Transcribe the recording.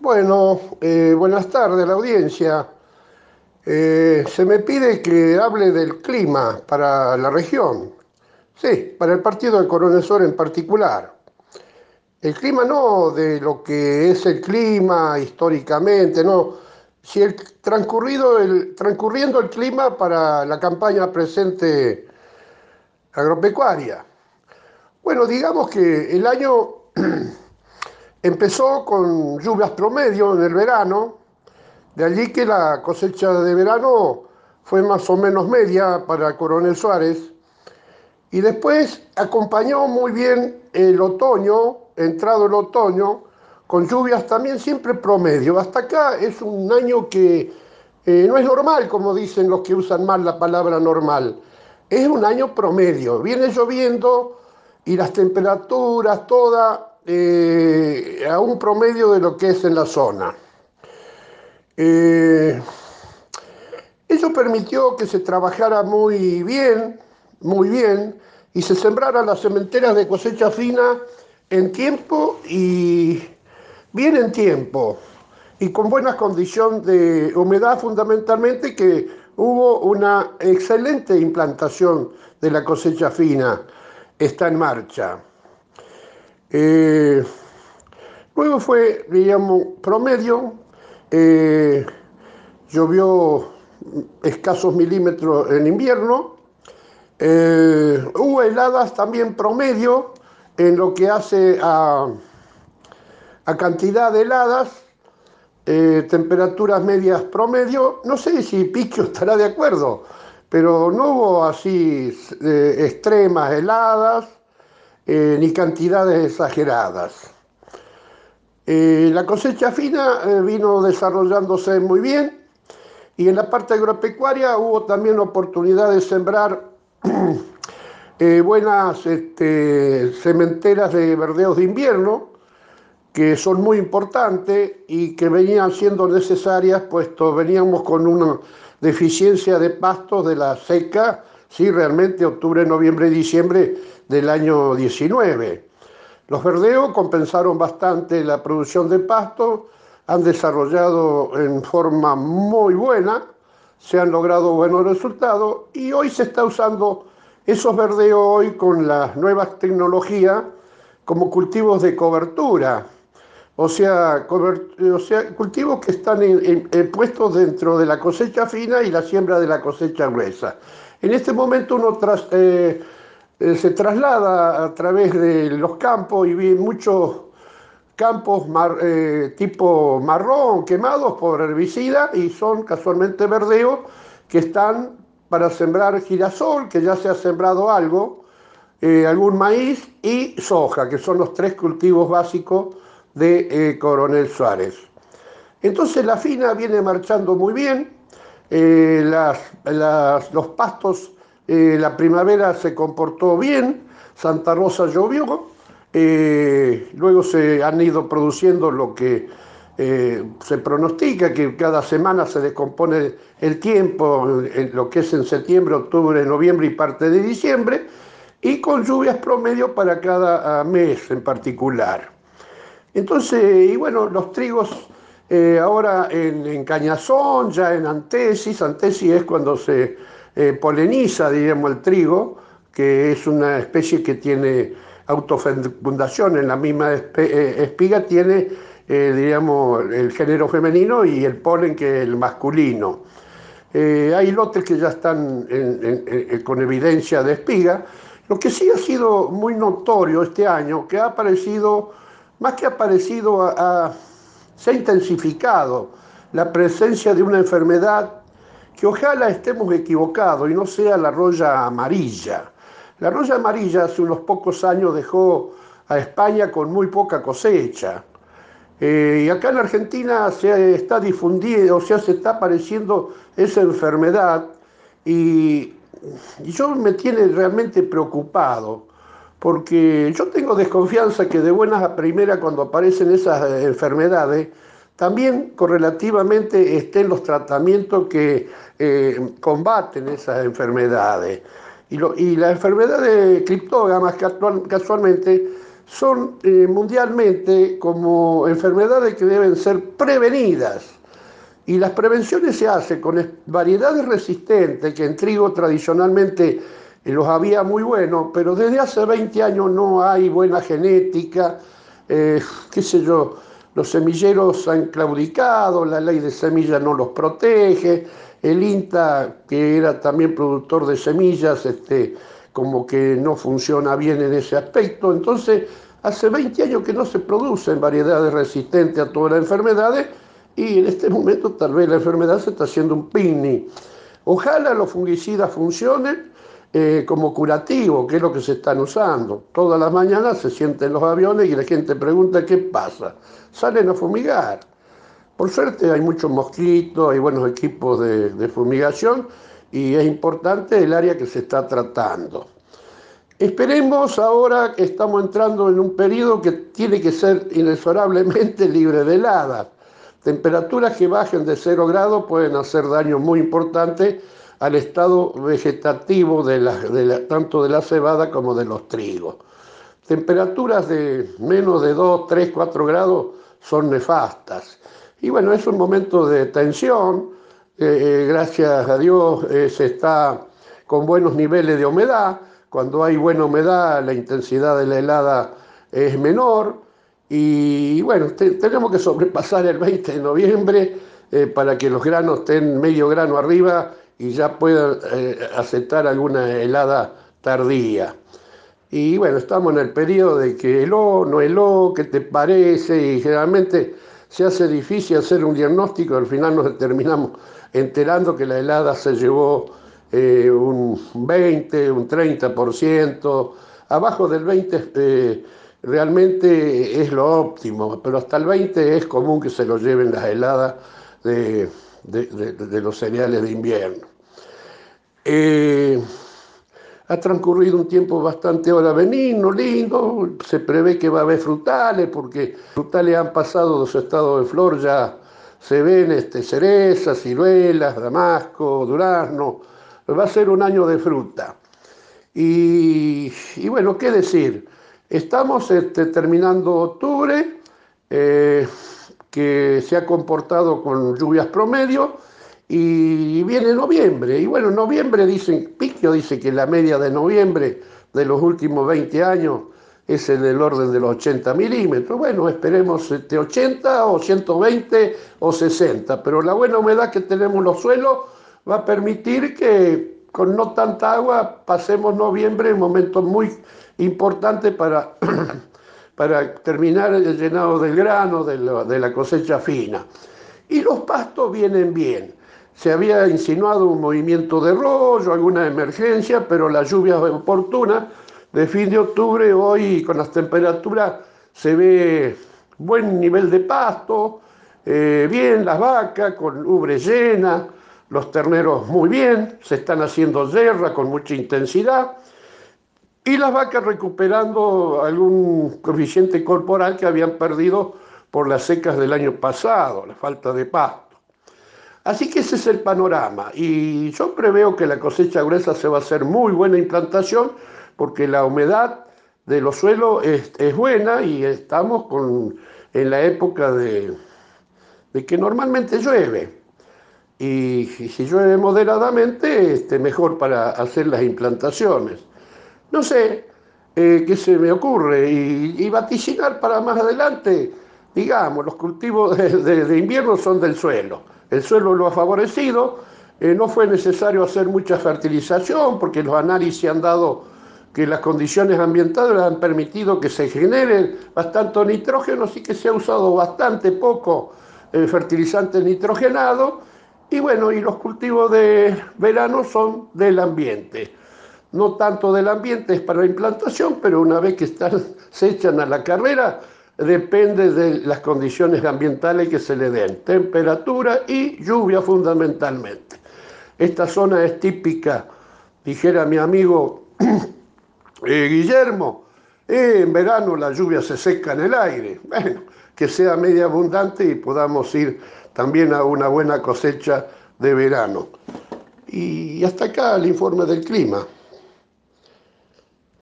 Bueno, eh, buenas tardes la audiencia. Eh, se me pide que hable del clima para la región. Sí, para el partido de Coronel en particular. El clima no de lo que es el clima históricamente, no. Si el transcurrido, el, transcurriendo el clima para la campaña presente agropecuaria. Bueno, digamos que el año Empezó con lluvias promedio en el verano, de allí que la cosecha de verano fue más o menos media para Coronel Suárez. Y después acompañó muy bien el otoño, entrado el otoño, con lluvias también siempre promedio. Hasta acá es un año que eh, no es normal, como dicen los que usan mal la palabra normal. Es un año promedio. Viene lloviendo y las temperaturas, toda eh, a un promedio de lo que es en la zona. Eh, eso permitió que se trabajara muy bien, muy bien, y se sembraran las cementeras de cosecha fina en tiempo y bien en tiempo, y con buena condición de humedad fundamentalmente, que hubo una excelente implantación de la cosecha fina, está en marcha. Eh, luego fue, digamos, promedio, eh, llovió escasos milímetros en invierno, eh, hubo heladas también promedio en lo que hace a, a cantidad de heladas, temperaturas medias promedio, no sé si Piquio estará de acuerdo, pero no hubo así extremas heladas, eh, ni cantidades exageradas. Eh, la cosecha fina eh, vino desarrollándose muy bien y en la parte agropecuaria hubo también oportunidad de sembrar buenas este, cementeras de verdeos de invierno, que son muy importantes y que venían siendo necesarias, puesto veníamos con una deficiencia de pastos de la seca, sí, realmente octubre, noviembre y diciembre del año 19. Los verdeos compensaron bastante la producción de pasto, han desarrollado en forma muy buena, se han logrado buenos resultados y hoy se está usando esos verdeos hoy con las nuevas tecnologías como cultivos de cobertura, o sea, cultivos que están puestos dentro de la cosecha fina y la siembra de la cosecha gruesa. En este momento uno eh, eh, se traslada a través de los campos y vi muchos campos eh, tipo marrón quemados por herbicida y son casualmente verdeos que están para sembrar girasol, que ya se ha sembrado algo, algún maíz y soja, que son los tres cultivos básicos de Coronel Suárez. Entonces la fina viene marchando muy bien, los pastos eh, la primavera se comportó bien, Santa Rosa llovió, eh, luego se han ido produciendo lo que eh, se pronostica, que cada semana se descompone el tiempo, en lo que es en septiembre, octubre, noviembre y parte de diciembre, y con lluvias promedio para cada ah, mes en particular. Entonces, y bueno, los trigos ahora en, Cañazón, ya en Antesis, Antesis es cuando se eh, poleniza, diríamos, el trigo, que es una especie que tiene autofecundación en la misma eh, espiga, tiene, eh, diríamos, el género femenino y el polen que es el masculino. hay lotes que ya están con evidencia de espiga. Lo que sí ha sido muy notorio este año, que ha aparecido, más que ha aparecido, se ha intensificado la presencia de una enfermedad que ojalá estemos equivocados y no sea la roya amarilla. La roya amarilla hace unos pocos años dejó a España con muy poca cosecha. Eh, y acá en Argentina se está difundiendo, o sea, se está apareciendo esa enfermedad y, y yo me tiene realmente preocupado, porque yo tengo desconfianza que de buenas a primeras cuando aparecen esas enfermedades, también correlativamente estén los tratamientos que eh, combaten esas enfermedades. Y, la enfermedad de criptógamas casualmente son eh, mundialmente como enfermedades que deben ser prevenidas. Y las prevenciones se hacen con variedades resistentes, que en trigo tradicionalmente eh, los había muy buenos, pero desde hace 20 años no hay buena genética, eh, qué sé yo, los semilleros han claudicado, la ley de semillas no los protege, el INTA, que era también productor de semillas, este, como que no funciona bien en ese aspecto. Entonces, hace 20 años que no se producen variedades resistentes a todas las enfermedades y en este momento tal vez la enfermedad se está haciendo un picnic. Ojalá los fungicidas funcionen eh, como curativo, que es lo que se están usando. Todas las mañanas se sienten los aviones y la gente pregunta qué pasa. Salen a fumigar. Por suerte hay muchos mosquitos, hay buenos equipos de, fumigación y es importante el área que se está tratando. Esperemos ahora que estamos entrando en un periodo que tiene que ser inexorablemente libre de heladas. Temperaturas que bajen de 0 grados pueden hacer daño muy importante al estado vegetativo de tanto de la cebada como de los trigos. Temperaturas de menos de 2, 3, 4 grados son nefastas. Y bueno, es un momento de tensión, eh, eh, gracias a Dios eh, se está con buenos niveles de humedad, cuando hay buena humedad la intensidad de la helada es menor. Y bueno, tenemos que sobrepasar el 20 de noviembre para que los granos estén medio grano arriba y ya puedan aceptar alguna helada tardía. Y bueno, estamos en el periodo de que heló, no heló, ¿qué te parece? Y generalmente se hace difícil hacer un diagnóstico, al final nos terminamos enterando que la helada se llevó eh, un 20, un 30%, abajo del 20 eh, realmente es lo óptimo, pero hasta el 20 es común que se lo lleven las heladas de, los cereales de invierno. Eh, ha transcurrido un tiempo bastante ahora benigno, lindo, se prevé que va a haber frutales, porque frutales han pasado de su estado de flor, ya se ven este, cerezas, ciruelas, damasco, durazno, va a ser un año de fruta. Y, bueno, ¿qué decir? Estamos este, terminando octubre, eh, que se ha comportado con lluvias promedio, y viene noviembre. Y bueno, noviembre dicen, Piquio dice que la media de noviembre de los últimos 20 años es en el orden de los 80 milímetros. Bueno, esperemos este 80 o 120 o 60, pero la buena humedad que tenemos en los suelos va a permitir que con no tanta agua pasemos noviembre, un momento muy importante para, para terminar el llenado del grano, de la, de la cosecha fina. Y los pastos vienen bien se había insinuado un movimiento de rollo, alguna emergencia, pero la lluvia oportuna de fin de octubre, hoy con las temperaturas se ve buen nivel de pasto, eh, bien las vacas con ubre llena, los terneros muy bien, se están haciendo yerra con mucha intensidad y las vacas recuperando algún coeficiente corporal que habían perdido por las secas del año pasado, la falta de pasto. Así que ese es el panorama y yo preveo que la cosecha gruesa se va a hacer muy buena implantación porque la humedad de los suelos es, buena y estamos con, en la época de, que normalmente llueve. Y, si llueve moderadamente, este, mejor para hacer las implantaciones. No sé eh, qué se me ocurre y, vaticinar para más adelante, digamos, los cultivos de invierno son del suelo el suelo lo ha favorecido, eh, no fue necesario hacer mucha fertilización porque los análisis han dado que las condiciones ambientales han permitido que se genere bastante nitrógeno, así que se ha usado bastante poco eh, fertilizante nitrogenado y bueno, y los cultivos de verano son del ambiente. No tanto del ambiente es para la implantación, pero una vez que están, se echan a la carrera, depende de las condiciones ambientales que se le den, temperatura y lluvia fundamentalmente. Esta zona es típica, dijera mi amigo eh, Guillermo, eh, en verano la lluvia se seca en el aire. Bueno, que sea media abundante y podamos ir también a una buena cosecha de verano. Y hasta acá el informe del clima.